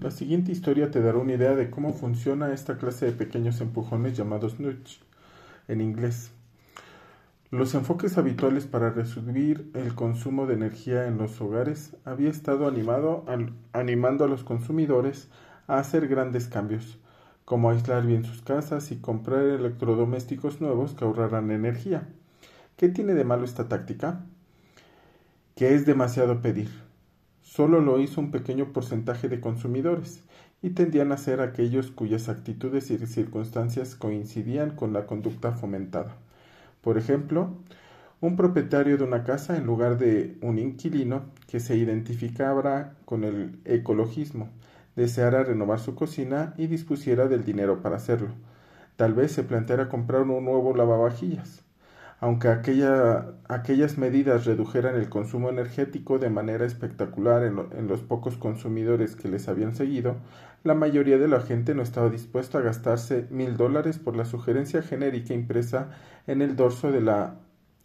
La siguiente historia te dará una idea de cómo funciona esta clase de pequeños empujones llamados nudge en inglés. Los enfoques habituales para reducir el consumo de energía en los hogares había estado animado, animando a los consumidores a hacer grandes cambios, como aislar bien sus casas y comprar electrodomésticos nuevos que ahorrarán energía. ¿Qué tiene de malo esta táctica? Que es demasiado pedir. Solo lo hizo un pequeño porcentaje de consumidores y tendían a ser aquellos cuyas actitudes y circunstancias coincidían con la conducta fomentada. Por ejemplo, un propietario de una casa en lugar de un inquilino que se identificara con el ecologismo, deseara renovar su cocina y dispusiera del dinero para hacerlo. Tal vez se planteara comprar un nuevo lavavajillas aunque aquellas medidas redujeran el consumo energético de manera espectacular en, los pocos consumidores que les habían seguido, la mayoría de la gente no estaba dispuesta a gastarse mil dólares por la sugerencia genérica impresa en el dorso de la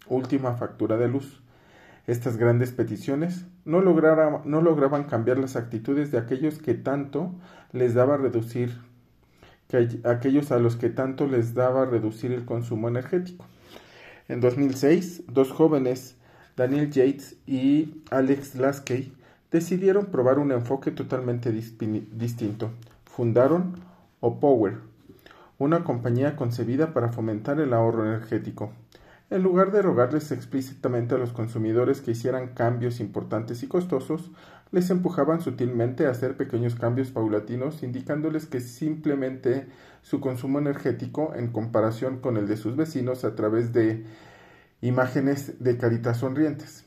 última factura de luz. Estas grandes peticiones no, no lograban cambiar las actitudes de aquellos que tanto les daba reducir que aquellos a los que tanto les daba reducir el consumo energético. En 2006, dos jóvenes, Daniel Yates y Alex Laskey, decidieron probar un enfoque totalmente distinto. Fundaron Opower, una compañía concebida para fomentar el ahorro energético. En lugar de rogarles explícitamente a los consumidores que hicieran cambios importantes y costosos, les empujaban sutilmente a hacer pequeños cambios paulatinos, indicándoles que simplemente su consumo energético en comparación con el de sus vecinos a través de imágenes de caritas sonrientes.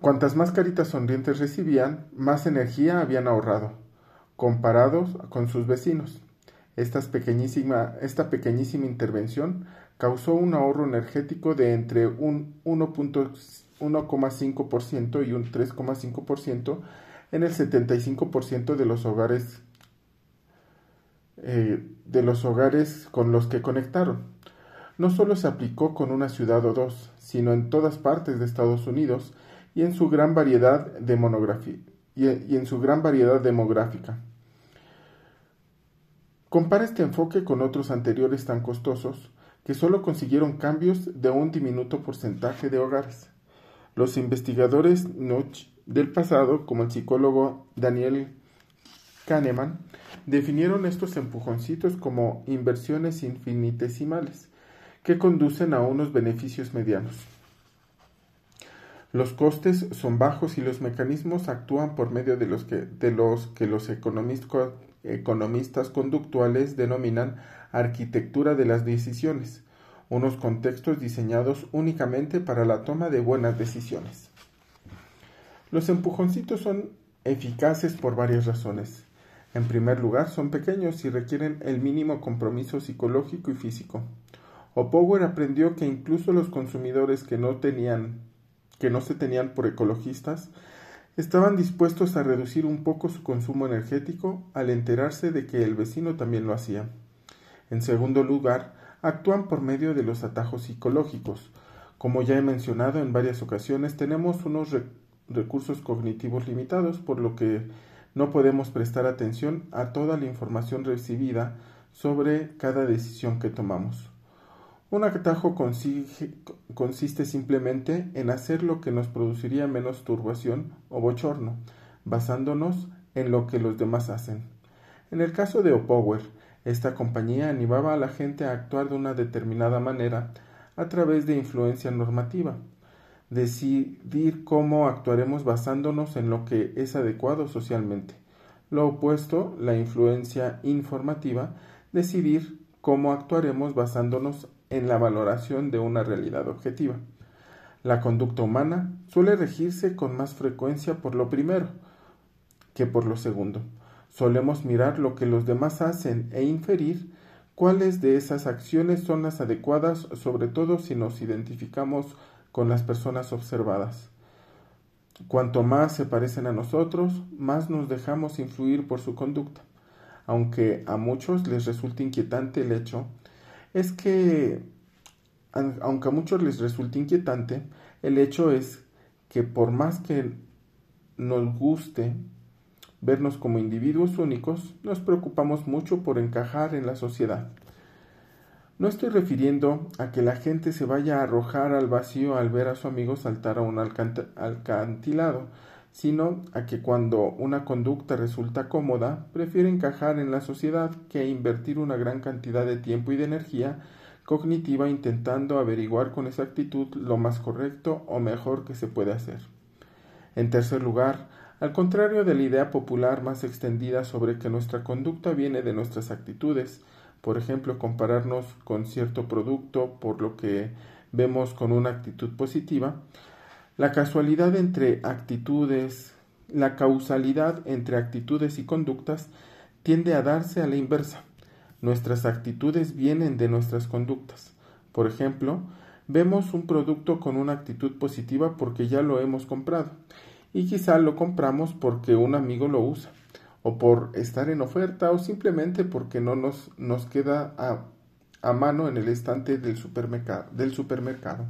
Cuantas más caritas sonrientes recibían, más energía habían ahorrado, comparados con sus vecinos. Pequeñísima, esta pequeñísima intervención causó un ahorro energético de entre un 1,5% y un 3,5% en el 75% de los hogares eh, de los hogares con los que conectaron. No solo se aplicó con una ciudad o dos, sino en todas partes de Estados Unidos y en su gran variedad de y, y en su gran variedad demográfica. Compara este enfoque con otros anteriores tan costosos que solo consiguieron cambios de un diminuto porcentaje de hogares. Los investigadores Nudge del pasado, como el psicólogo Daniel Kahneman, definieron estos empujoncitos como inversiones infinitesimales que conducen a unos beneficios medianos. Los costes son bajos y los mecanismos actúan por medio de los que, de los, que los economistas conductuales denominan arquitectura de las decisiones, unos contextos diseñados únicamente para la toma de buenas decisiones. Los empujoncitos son eficaces por varias razones. En primer lugar, son pequeños y requieren el mínimo compromiso psicológico y físico. Opower aprendió que incluso los consumidores que no tenían que no se tenían por ecologistas estaban dispuestos a reducir un poco su consumo energético al enterarse de que el vecino también lo hacía. En segundo lugar, actúan por medio de los atajos psicológicos. Como ya he mencionado en varias ocasiones, tenemos unos recursos cognitivos limitados, por lo que no podemos prestar atención a toda la información recibida sobre cada decisión que tomamos. Un atajo consiste simplemente en hacer lo que nos produciría menos turbación o bochorno, basándonos en lo que los demás hacen. En el caso de Opower, esta compañía animaba a la gente a actuar de una determinada manera a través de influencia normativa, decidir cómo actuaremos basándonos en lo que es adecuado socialmente. Lo opuesto, la influencia informativa, decidir cómo actuaremos basándonos en la valoración de una realidad objetiva. La conducta humana suele regirse con más frecuencia por lo primero que por lo segundo. Solemos mirar lo que los demás hacen e inferir cuáles de esas acciones son las adecuadas, sobre todo si nos identificamos con las personas observadas. Cuanto más se parecen a nosotros, más nos dejamos influir por su conducta. Aunque a muchos les resulta inquietante el hecho es que, aunque a muchos les resulte inquietante, el hecho es que por más que nos guste vernos como individuos únicos, nos preocupamos mucho por encajar en la sociedad. No estoy refiriendo a que la gente se vaya a arrojar al vacío al ver a su amigo saltar a un alcantilado, sino a que cuando una conducta resulta cómoda, prefiere encajar en la sociedad que invertir una gran cantidad de tiempo y de energía cognitiva intentando averiguar con exactitud lo más correcto o mejor que se puede hacer. En tercer lugar, al contrario de la idea popular más extendida sobre que nuestra conducta viene de nuestras actitudes, por ejemplo, compararnos con cierto producto por lo que vemos con una actitud positiva, la casualidad entre actitudes, la causalidad entre actitudes y conductas tiende a darse a la inversa. Nuestras actitudes vienen de nuestras conductas. Por ejemplo, vemos un producto con una actitud positiva porque ya lo hemos comprado y quizá lo compramos porque un amigo lo usa o por estar en oferta o simplemente porque no nos, nos queda a, a mano en el estante del supermercado, del supermercado.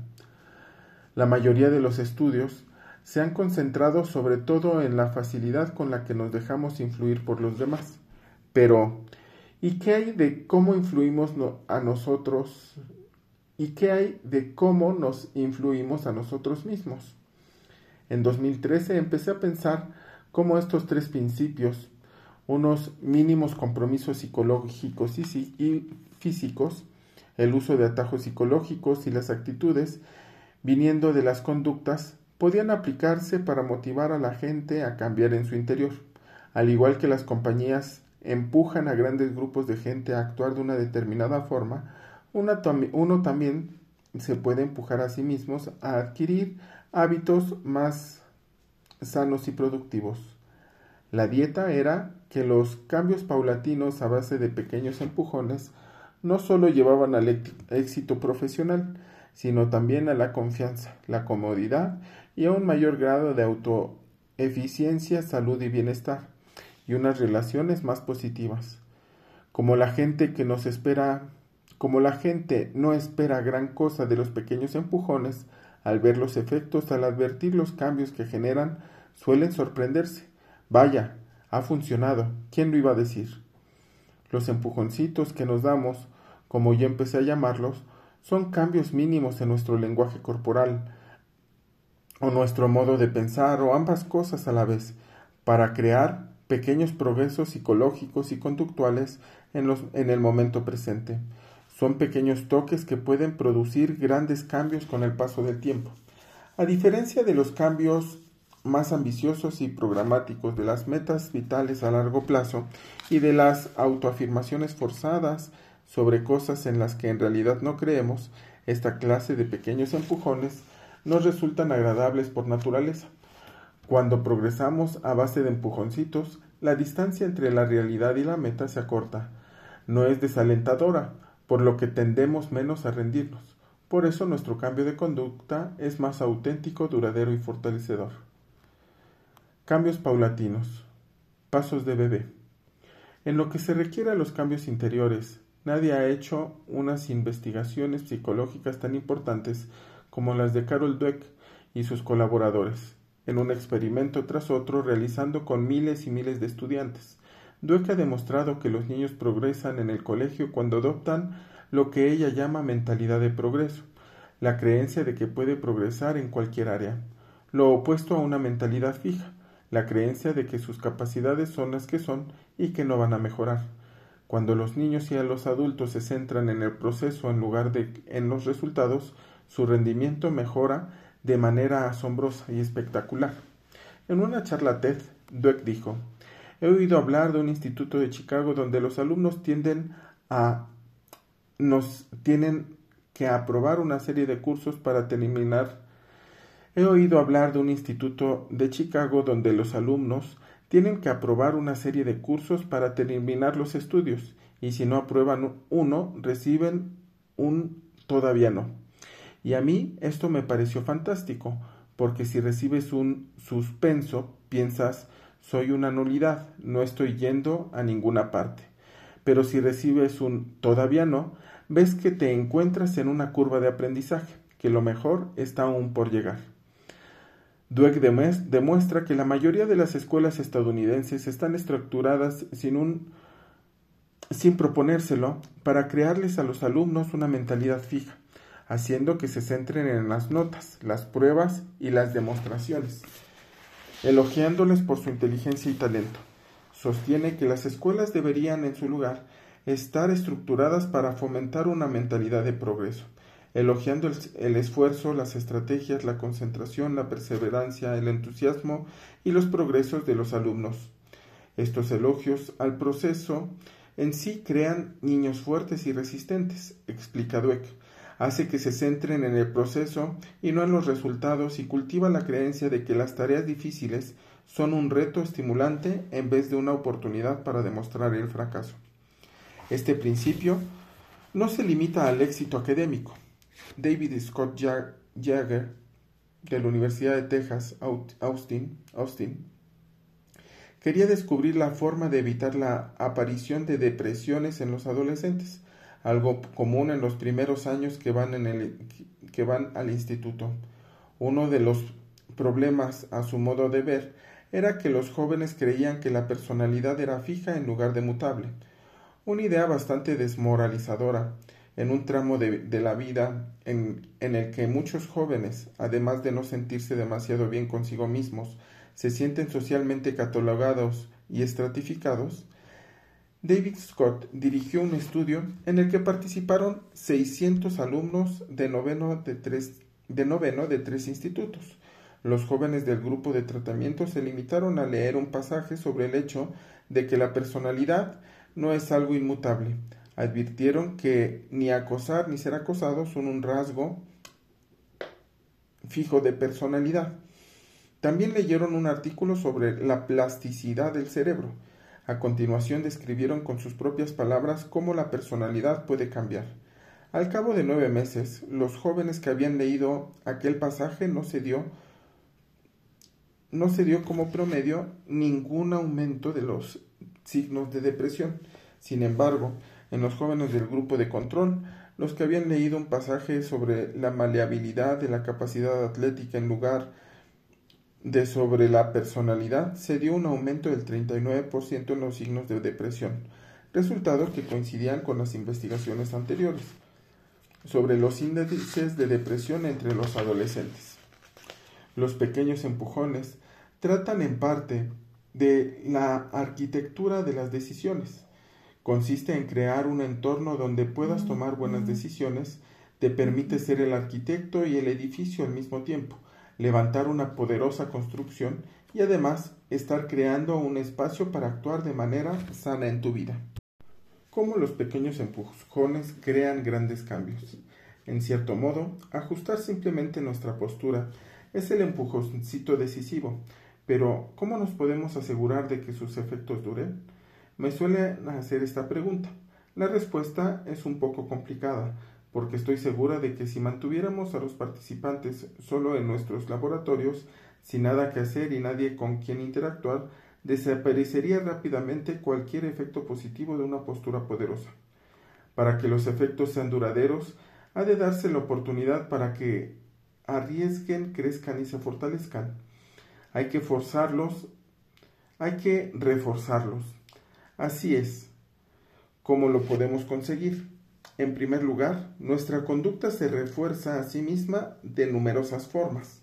La mayoría de los estudios se han concentrado sobre todo en la facilidad con la que nos dejamos influir por los demás. Pero, ¿y qué hay de cómo influimos a nosotros? ¿Y qué hay de cómo nos influimos a nosotros mismos? En 2013 empecé a pensar cómo estos tres principios unos mínimos compromisos psicológicos y, físicos, el uso de atajos psicológicos y las actitudes, viniendo de las conductas, podían aplicarse para motivar a la gente a cambiar en su interior, al igual que las compañías empujan a grandes grupos de gente a actuar de una determinada forma, uno también se puede empujar a sí mismos a adquirir hábitos más sanos y productivos. La dieta era que los cambios paulatinos a base de pequeños empujones no solo llevaban al éxito profesional, sino también a la confianza, la comodidad y a un mayor grado de autoeficiencia, salud y bienestar, y unas relaciones más positivas. Como la gente que nos espera, como la gente no espera gran cosa de los pequeños empujones, al ver los efectos, al advertir los cambios que generan, suelen sorprenderse. Vaya, ha funcionado. ¿Quién lo iba a decir? Los empujoncitos que nos damos, como yo empecé a llamarlos, son cambios mínimos en nuestro lenguaje corporal, o nuestro modo de pensar, o ambas cosas a la vez, para crear pequeños progresos psicológicos y conductuales en, los, en el momento presente. Son pequeños toques que pueden producir grandes cambios con el paso del tiempo. A diferencia de los cambios más ambiciosos y programáticos de las metas vitales a largo plazo y de las autoafirmaciones forzadas sobre cosas en las que en realidad no creemos, esta clase de pequeños empujones nos resultan agradables por naturaleza. Cuando progresamos a base de empujoncitos, la distancia entre la realidad y la meta se acorta. No es desalentadora, por lo que tendemos menos a rendirnos. Por eso nuestro cambio de conducta es más auténtico, duradero y fortalecedor. Cambios paulatinos. Pasos de bebé. En lo que se requiere a los cambios interiores, nadie ha hecho unas investigaciones psicológicas tan importantes como las de Carol Dweck y sus colaboradores, en un experimento tras otro realizando con miles y miles de estudiantes. Dweck ha demostrado que los niños progresan en el colegio cuando adoptan lo que ella llama mentalidad de progreso, la creencia de que puede progresar en cualquier área, lo opuesto a una mentalidad fija, la creencia de que sus capacidades son las que son y que no van a mejorar. Cuando los niños y los adultos se centran en el proceso en lugar de en los resultados, su rendimiento mejora de manera asombrosa y espectacular. En una charla TED, Dweck dijo, He oído hablar de un instituto de Chicago donde los alumnos tienden a nos tienen que aprobar una serie de cursos para terminar He oído hablar de un instituto de Chicago donde los alumnos tienen que aprobar una serie de cursos para terminar los estudios y si no aprueban uno reciben un todavía no. Y a mí esto me pareció fantástico, porque si recibes un suspenso, piensas soy una nulidad, no estoy yendo a ninguna parte. Pero si recibes un todavía no, ves que te encuentras en una curva de aprendizaje, que lo mejor está aún por llegar. Dweck demuestra que la mayoría de las escuelas estadounidenses están estructuradas sin, un, sin proponérselo para crearles a los alumnos una mentalidad fija, haciendo que se centren en las notas, las pruebas y las demostraciones, elogiándoles por su inteligencia y talento. Sostiene que las escuelas deberían, en su lugar, estar estructuradas para fomentar una mentalidad de progreso, elogiando el, esfuerzo, las estrategias, la concentración, la perseverancia, el entusiasmo y los progresos de los alumnos. Estos elogios al proceso en sí crean niños fuertes y resistentes, explica Dweck. Hace que se centren en el proceso y no en los resultados y cultiva la creencia de que las tareas difíciles son un reto estimulante en vez de una oportunidad para demostrar el fracaso. Este principio no se limita al éxito académico. David Scott Jagger, de la Universidad de Texas, Austin, Austin, quería descubrir la forma de evitar la aparición de depresiones en los adolescentes, algo común en los primeros años que van, en el, que van al instituto. Uno de los problemas, a su modo de ver, era que los jóvenes creían que la personalidad era fija en lugar de mutable una idea bastante desmoralizadora en un tramo de, la vida en, en, el que muchos jóvenes, además de no sentirse demasiado bien consigo mismos, se sienten socialmente catalogados y estratificados, David Scott dirigió un estudio en el que participaron 600 alumnos de noveno de tres, de noveno de tres institutos. Los jóvenes del grupo de tratamiento se limitaron a leer un pasaje sobre el hecho de que la personalidad no es algo inmutable. Advirtieron que ni acosar ni ser acosado son un rasgo fijo de personalidad. También leyeron un artículo sobre la plasticidad del cerebro. A continuación describieron con sus propias palabras cómo la personalidad puede cambiar. Al cabo de nueve meses, los jóvenes que habían leído aquel pasaje no se dio no se dio como promedio ningún aumento de los signos de depresión. Sin embargo, en los jóvenes del grupo de control, los que habían leído un pasaje sobre la maleabilidad de la capacidad atlética en lugar de sobre la personalidad, se dio un aumento del 39% en los signos de depresión, resultados que coincidían con las investigaciones anteriores sobre los índices de depresión entre los adolescentes. Los pequeños empujones tratan en parte de la arquitectura de las decisiones. Consiste en crear un entorno donde puedas tomar buenas decisiones, te permite ser el arquitecto y el edificio al mismo tiempo, levantar una poderosa construcción y además estar creando un espacio para actuar de manera sana en tu vida. ¿Cómo los pequeños empujones crean grandes cambios? En cierto modo, ajustar simplemente nuestra postura es el empujoncito decisivo, pero, ¿cómo nos podemos asegurar de que sus efectos duren? Me suelen hacer esta pregunta. La respuesta es un poco complicada, porque estoy segura de que si mantuviéramos a los participantes solo en nuestros laboratorios, sin nada que hacer y nadie con quien interactuar, desaparecería rápidamente cualquier efecto positivo de una postura poderosa. Para que los efectos sean duraderos, ha de darse la oportunidad para que arriesguen, crezcan y se fortalezcan hay que forzarlos, hay que reforzarlos. Así es. ¿Cómo lo podemos conseguir? En primer lugar, nuestra conducta se refuerza a sí misma de numerosas formas.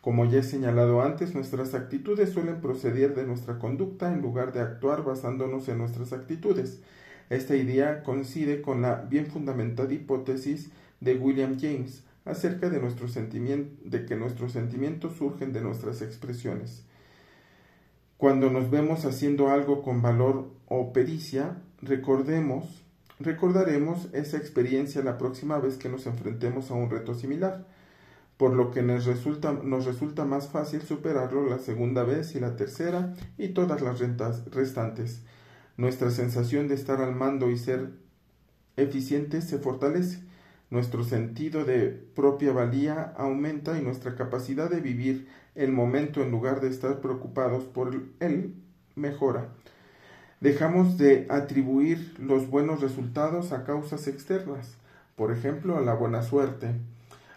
Como ya he señalado antes, nuestras actitudes suelen proceder de nuestra conducta en lugar de actuar basándonos en nuestras actitudes. Esta idea coincide con la bien fundamentada hipótesis de William James, acerca de, nuestro de que nuestros sentimientos surgen de nuestras expresiones. Cuando nos vemos haciendo algo con valor o pericia, recordemos, recordaremos esa experiencia la próxima vez que nos enfrentemos a un reto similar, por lo que nos resulta, más fácil superarlo la segunda vez y la tercera y todas las rentas restantes. Nuestra sensación de estar al mando y ser eficientes se fortalece nuestro sentido de propia valía aumenta y nuestra capacidad de vivir el momento en lugar de estar preocupados por él mejora. Dejamos de atribuir los buenos resultados a causas externas, por ejemplo, a la buena suerte,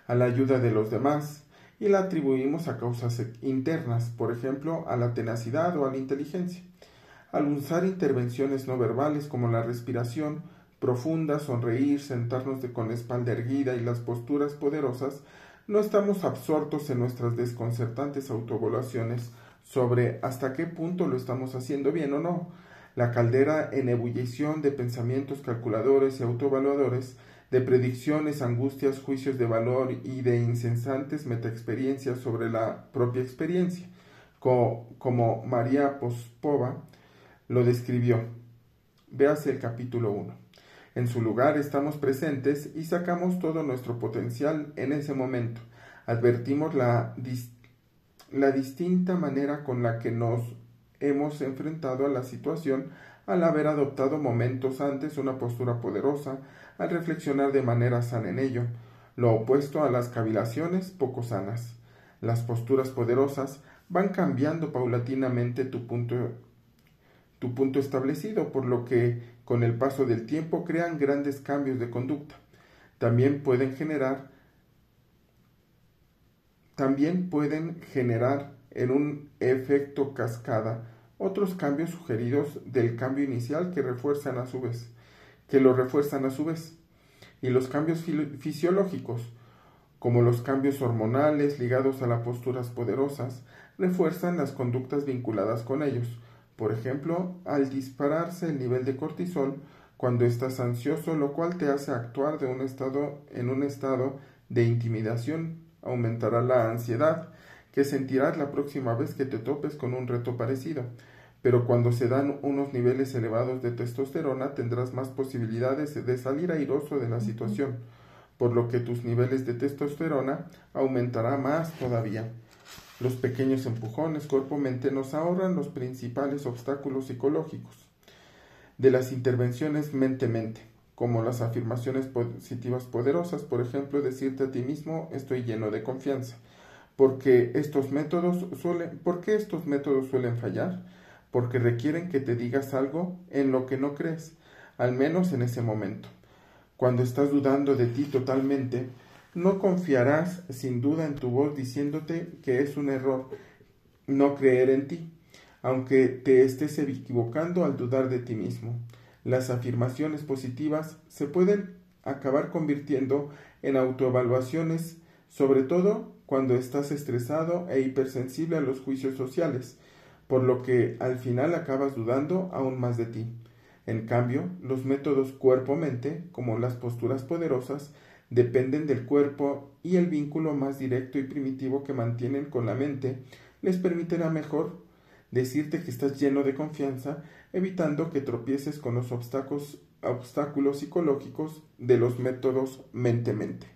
a la ayuda de los demás, y la atribuimos a causas internas, por ejemplo, a la tenacidad o a la inteligencia. Al usar intervenciones no verbales como la respiración profunda, sonreír, sentarnos con espalda erguida y las posturas poderosas, no estamos absortos en nuestras desconcertantes autoevaluaciones sobre hasta qué punto lo estamos haciendo bien o no. La caldera en ebullición de pensamientos calculadores y autoevaluadores, de predicciones, angustias, juicios de valor y de incesantes metaexperiencias sobre la propia experiencia, como María Pospova lo describió. Véase el capítulo 1. En su lugar estamos presentes y sacamos todo nuestro potencial en ese momento. Advertimos la, la distinta manera con la que nos hemos enfrentado a la situación al haber adoptado momentos antes una postura poderosa, al reflexionar de manera sana en ello, lo opuesto a las cavilaciones poco sanas. Las posturas poderosas van cambiando paulatinamente tu punto, tu punto establecido, por lo que con el paso del tiempo crean grandes cambios de conducta. También pueden generar también pueden generar en un efecto cascada otros cambios sugeridos del cambio inicial que refuerzan a su vez, que lo refuerzan a su vez. Y los cambios fisiológicos, como los cambios hormonales ligados a las posturas poderosas, refuerzan las conductas vinculadas con ellos, por ejemplo, al dispararse el nivel de cortisol cuando estás ansioso, lo cual te hace actuar de un estado en un estado de intimidación, aumentará la ansiedad que sentirás la próxima vez que te topes con un reto parecido. Pero cuando se dan unos niveles elevados de testosterona tendrás más posibilidades de salir airoso de la situación, por lo que tus niveles de testosterona aumentará más todavía. Los pequeños empujones cuerpo-mente nos ahorran los principales obstáculos psicológicos de las intervenciones mente-mente, como las afirmaciones positivas poderosas, por ejemplo, decirte a ti mismo estoy lleno de confianza. Porque estos métodos suelen, ¿Por qué estos métodos suelen fallar? Porque requieren que te digas algo en lo que no crees, al menos en ese momento. Cuando estás dudando de ti totalmente, no confiarás sin duda en tu voz diciéndote que es un error no creer en ti, aunque te estés equivocando al dudar de ti mismo. Las afirmaciones positivas se pueden acabar convirtiendo en autoevaluaciones, sobre todo cuando estás estresado e hipersensible a los juicios sociales, por lo que al final acabas dudando aún más de ti. En cambio, los métodos cuerpo-mente, como las posturas poderosas, dependen del cuerpo y el vínculo más directo y primitivo que mantienen con la mente les permitirá mejor decirte que estás lleno de confianza, evitando que tropieces con los obstáculos, obstáculos psicológicos de los métodos mente-mente.